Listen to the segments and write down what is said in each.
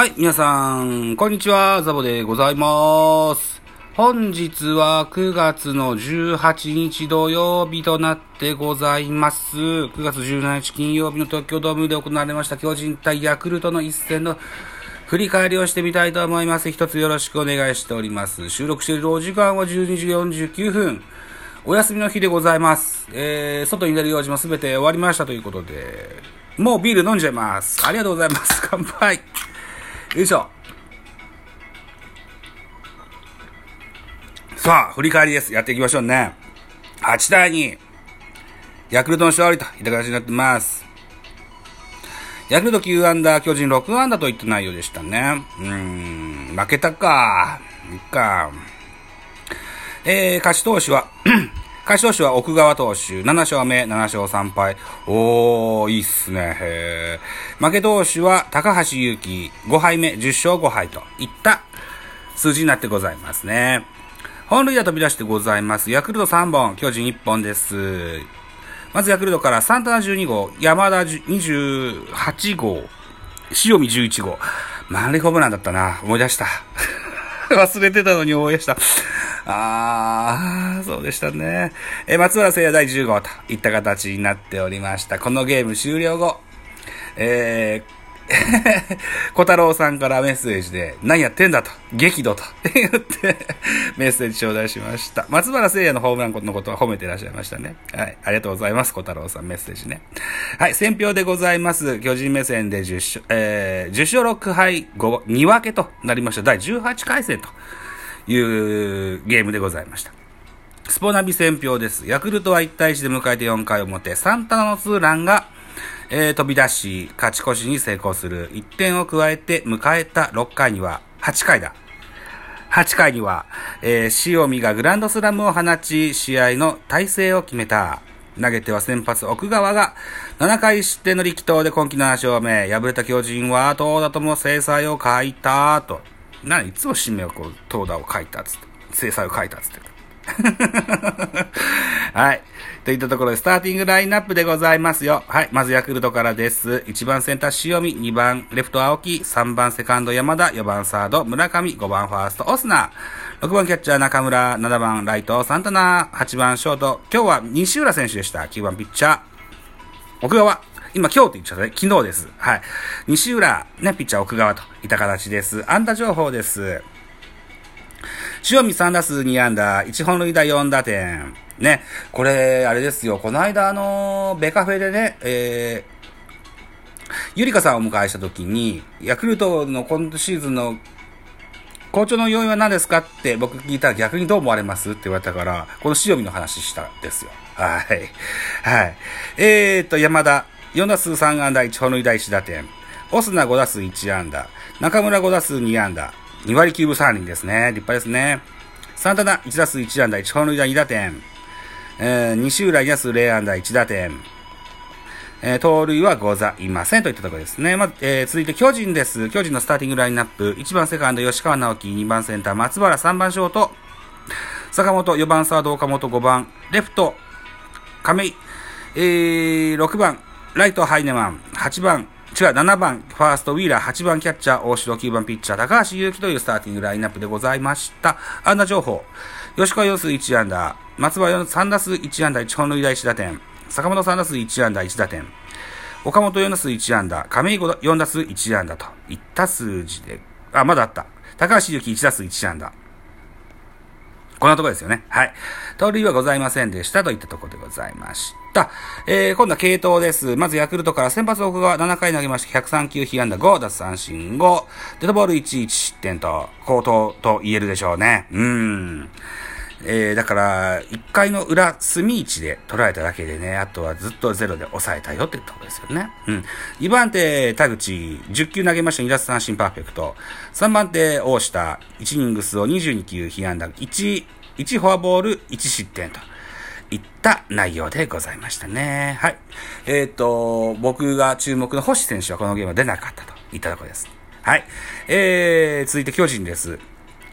はい、皆さん、こんにちは、ザボでございます。本日は9月の18日土曜日となってございます。9月17日金曜日の東京ドームで行われました巨人対ヤクルトの一戦の振り返りをしてみたいと思います。一つよろしくお願いしております。収録しているお時間は12時49分。お休みの日でございます。えー、外に出る用事もすべて終わりましたということで、もうビール飲んじゃいます。ありがとうございます。乾杯。よいしょ。さあ、振り返りです。やっていきましょうね。8対2。ヤクルトの勝利といった形になってます。ヤクルト9アンダー、巨人6アンダーといった内容でしたね。うーん、負けたか。いっか。えー、勝ち投手は、勝ち投手は奥川投手、7勝目、7勝3敗。おー、いいっすね。負け投手は高橋祐希、5敗目、10勝5敗といった数字になってございますね。本塁打飛び出してございます。ヤクルト3本、巨人1本です。まずヤクルトからサンタナ12号、山田28号、塩見11号。満塁ホームランだったな。思い出した。忘れてたのに思い出した。あー、そうでしたね。え松原聖也第10号といった形になっておりました。このゲーム終了後、えー、小太郎さんからメッセージで、何やってんだと、激怒と言って、メッセージ頂戴しました。松原聖也のホームランのことは褒めてらっしゃいましたね。はい。ありがとうございます、小太郎さん、メッセージね。はい、選票でございます。巨人目線で10勝、えー、10勝6敗5、2分けとなりました。第18回戦というゲームでございました。スポナビ選票です。ヤクルトは1対1で迎えて4回表、サンタナのツーランが、えー飛び出し、勝ち越しに成功する。1点を加えて迎えた6回には、8回だ。8回には、えー塩見がグランドスラムを放ち、試合の体勢を決めた。投げては先発奥川が7回失点の力投で今季7勝目。敗れた巨人は投打とも制裁を書いた。と。な、いつも締めをこう、投打を書いたっつって。制裁を書いたっつって。はい。といったところで、スターティングラインナップでございますよ。はい。まずヤクルトからです。1番センター塩見、2番レフト青木、3番セカンド山田、4番サード村上、5番ファーストオスナ、6番キャッチャー中村、7番ライトサンタナ、8番ショート、今日は西浦選手でした。9番ピッチャー、奥川。今、今日って言っちゃったね。昨日です。はい。西浦、ね、ピッチャー奥川といった形です。安打情報です。塩見3打数2安打、1本塁打4打点。ね、これ、あれですよ、この間、あの、ベカフェでね、えー、ゆりかさんをお迎えしたときに、ヤクルトの今シーズンの好調の要因は何ですかって僕聞いたら逆にどう思われますって言われたから、この塩見の話したんですよ。はい。はい。えーと、山田、4打数3安打、1本塁打1打点。オスナ5打数1安打。中村5打数2安打。2割9分3厘ですね。立派ですね。サンタナ1打数1安打、1本塁打2打点。えー、西浦2打数0安打、1打点。えー、盗塁はございませんといったところですね。まず、えー、続いて巨人です。巨人のスターティングラインナップ。1番セカンド、吉川直樹。2番センター、松原。3番ショート、坂本。4番サード、岡本。5番、レフト、亀井。えー、6番、ライト、ハイネマン。8番、違う、7番、ファースト、ウィーラー。8番、キャッチャー、大城。9番、ピッチャー、高橋祐希というスターティングラインナップでございました。安打情報。吉川4数1安打。松原3打数1安打、1本塁打1打点。坂本3打数1安打1打点。岡本4打数1安打。亀井5 4打数1安打といった数字で、あ、まだあった。高橋祐希1打数1安打。こんなとこですよね。はい。盗塁はございませんでしたといったところでございました。えー、今度は系統です。まずヤクルトから先発奥が7回投げまして。103球、被安打5、奪三振5、デッドボール1、1失点と、高騰と言えるでしょうね。うーん。えー、だから、1回の裏、隅位置で捉えただけでね、あとはずっとゼロで抑えたよってところですよね。うん。2番手、田口、10球投げました、2奪三振パーフェクト。3番手、大下、1イニングスを22球、被安打1、1フォアボール、1失点と。いった内容でございましたね。はい。えっ、と、僕が注目の星選手はこのゲームは出なかったといったところです。はい。えー、続いて巨人です。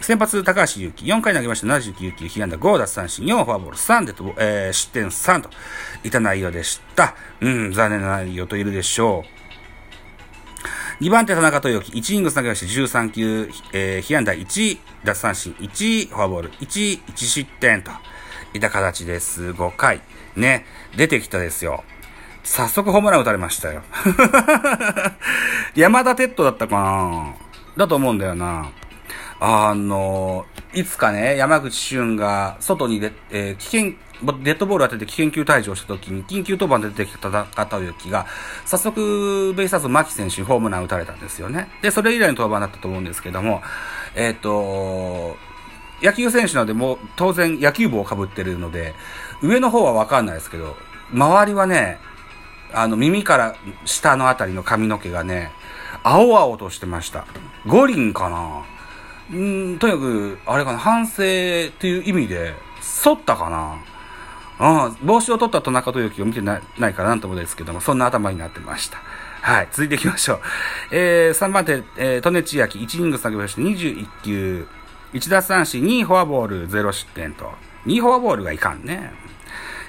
先発、高橋祐希、4回投げました、79球、被安打5奪三振、4フォアボール3でと、えー、失点3といた内容でした。うん、残念な内容と言えるでしょう。2番手田中豊樹、1イング投げまして13球、えー、被安打1、奪三振1、フォアボール1、1失点といた形です。5回。ね、出てきたですよ。早速ホームラン打たれましたよ。山田哲人だったかな？だと思うんだよな。あの、いつかね、山口俊が外にで、えー、危険、デッドボール当てて危険球退場した時に、緊急登板で出てきた田中きが、早速、ベイスターズ牧選手にホームラン打たれたんですよね。で、それ以来の登板だったと思うんですけども、えっ、ー、と、野球選手なので、もう当然野球帽をかぶってるので、上の方はわかんないですけど、周りはね、あの耳から下のあたりの髪の毛がね、青々としてました。五輪かなうん、とにかく、あれかな、反省っていう意味で、剃ったかなうん、帽子を取った田中豊樹を見てないないからなんともですけども、そんな頭になってました。はい、続いていきましょう。えー、3番手、えー、利根千秋、1イニング下げまして21球、1奪三振、2フォアボール、0失点と。2フォアボールがいかんね。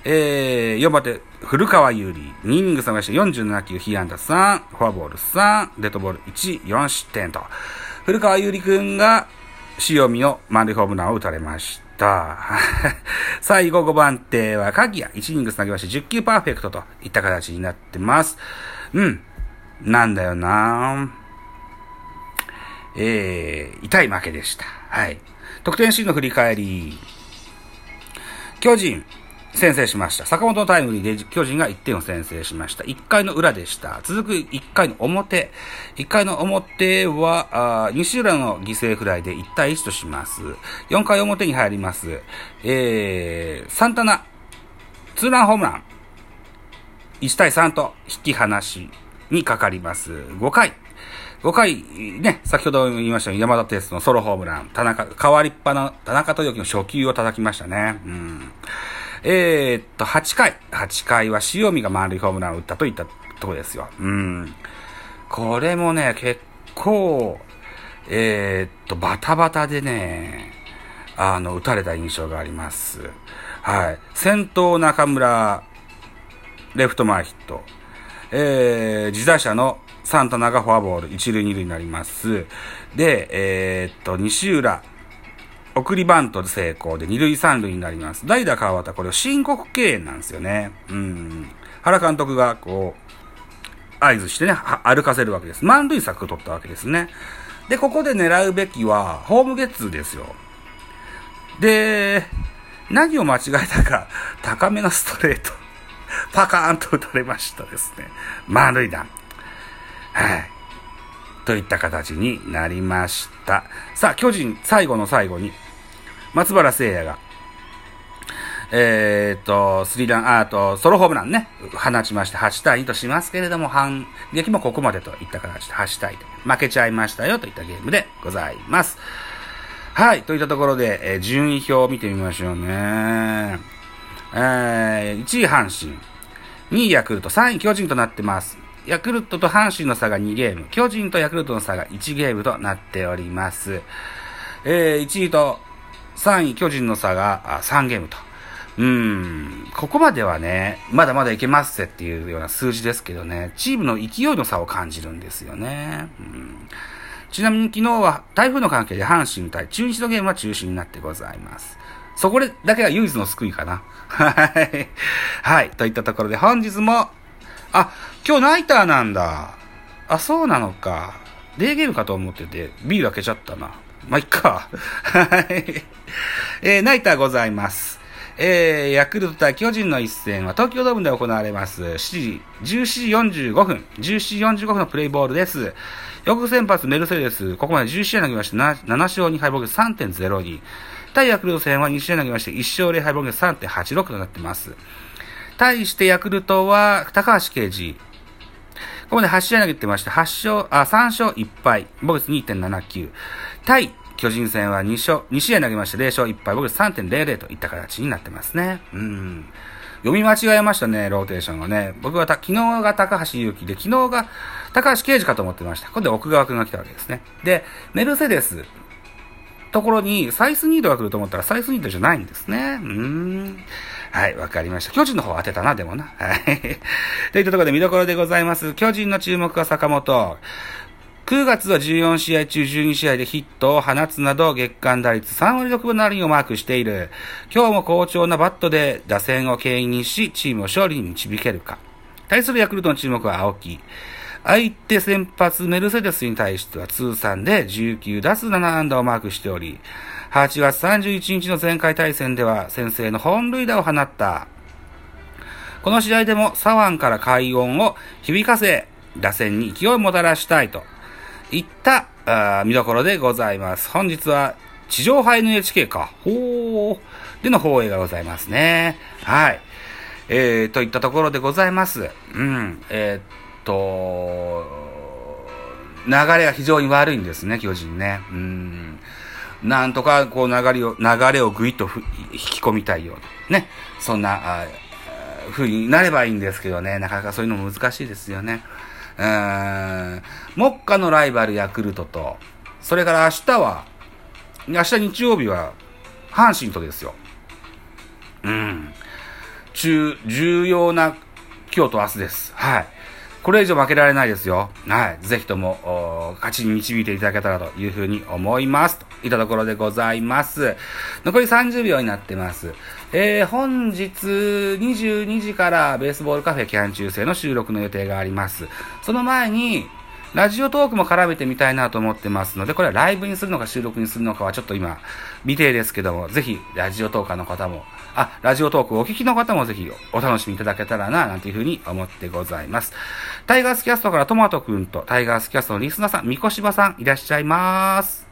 えー、4番手、古川優里、2イニング下げまして47球、被安打3、フォアボール3、デッドボール1、4失点と。古川優里くんが、塩見の満塁ホームランを打たれました。最後5番手は鍵谷。1イニングつなぎまして10球パーフェクトといった形になってます。うん。なんだよなえー、痛い負けでした。はい。得点シーンの振り返り。巨人、先制しました。坂本のタイムリーで巨人が1点を先制しました。1回の裏でした。続く1回の表。1回の表は、あ西浦の犠牲フライで1対1とします。4回表に入ります。えー、サンタナ、ツーランホームラン。1対3と引き離しにかかります。5回。5回、ね、先ほど言いました山田テストのソロホームラン、田中、変わりっぱな、田中豊樹の初球を叩きましたね。うん。えー、っと、8回。8回は塩見が満塁ホームランを打ったといったとこですよ。うん。これもね、結構、えー、っと、バタバタでね、あの、打たれた印象があります。はい。先頭中村、レフト前ヒット。えー、自打者のサンタナがフォアボール、一塁二塁になります。で、えー、っと、西浦、送りバント成功で二塁三塁になります。代打川端、これを申告敬遠なんですよね。うん。原監督がこう、合図してね、歩かせるわけです。満塁策を取ったわけですね。で、ここで狙うべきは、ホームゲッツーですよ。で、何を間違えたか、高めのストレート、パカーンと打たれましたですね。満塁弾。はい。といった形になりました。さあ、巨人、最後の最後に、松原聖也が、えー、っと、スリラン、あと、ソロホームランね、放ちまして8対2としますけれども、反撃もここまでといった形で8対で負けちゃいましたよといったゲームでございます。はい、といったところで、えー、順位表を見てみましょうね。えー、1位阪神、2位ヤクルト、3位巨人となってます。ヤクルトと阪神の差が2ゲーム、巨人とヤクルトの差が1ゲームとなっております。えー、1位と3位巨人の差が3ゲームと。うん、ここまではね、まだまだいけますっていうような数字ですけどね、チームの勢いの差を感じるんですよね。うん、ちなみに昨日は台風の関係で阪神対中日のゲームは中止になってございます。そこだけが唯一の救いかな。はい。はい。といったところで本日も、あ、今日ナイターなんだ。あ、そうなのか。デーゲームかと思ってて、ビール開けちゃったな。まあ、いっか。はい。えー、ナイターございます。えー、ヤクルト対巨人の一戦は東京ドームで行われます。7時、17時45分、17時45分のプレイボールです。翌先発メルセデス、ここまで11試合投げまして 7, 勝2敗防御3.02。対ヤクルト戦は2試合投げまして1勝0敗防御3.86となってます。対してヤクルトは高橋奎二、ここまで8試合投げてまして、8勝、あ、3勝1敗、ボグス2.79。対、巨人戦は2勝、2試合投げまして0勝1敗、ボグス3.00といった形になってますね。うん。読み間違えましたね、ローテーションがね。僕はた、昨日が高橋祐希で、昨日が高橋啓治かと思ってました。今度は奥川くんが来たわけですね。で、メルセデス、ところにサイスニードが来ると思ったらサイスニードじゃないんですね。うーん。はい、わかりました。巨人の方当てたな、でもな。はい。といったところで見どころでございます。巨人の注目は坂本。9月は14試合中12試合でヒットを放つなど月間打率3割6分7厘をマークしている。今日も好調なバットで打線を牽引し、チームを勝利に導けるか。対するヤクルトの注目は青木。相手先発メルセデスに対しては通算で19打数7安打をマークしており、8月31日の前回対戦では先制の本塁打を放った。この試合でも左腕から快音を響かせ、打線に勢いをもたらしたいといったあ見どころでございます。本日は地上波 NHK か。ほー。での放映がございますね。はい。えー、といったところでございます。うん。えー、っと、流れが非常に悪いんですね、巨人ね。うん。なんとか、こう流れを、流れをぐいっと引き込みたいような、ね。そんな、あ風になればいいんですけどね、なかなかそういうのも難しいですよね。うん、目下のライバルヤクルトと、それから明日は、明日日曜日は、阪神とですよ。うん。中、重要な今日と明日です。はい。これ以上負けられないですよ。はい。ぜひとも、勝ちに導いていただけたらというふうに思います。といったところでございます。残り30秒になってます。えー、本日22時からベースボールカフェキャン中世の収録の予定があります。その前に、ラジオトークも絡めてみたいなと思ってますので、これはライブにするのか収録にするのかはちょっと今、未定ですけども、ぜひ、ラジオトーカーの方も、あ、ラジオトークをお聞きの方もぜひお楽しみいただけたらな、なんていうふうに思ってございます。タイガースキャストからトマトくんとタイガースキャストのリスナーさん、三越柴さん、いらっしゃいます。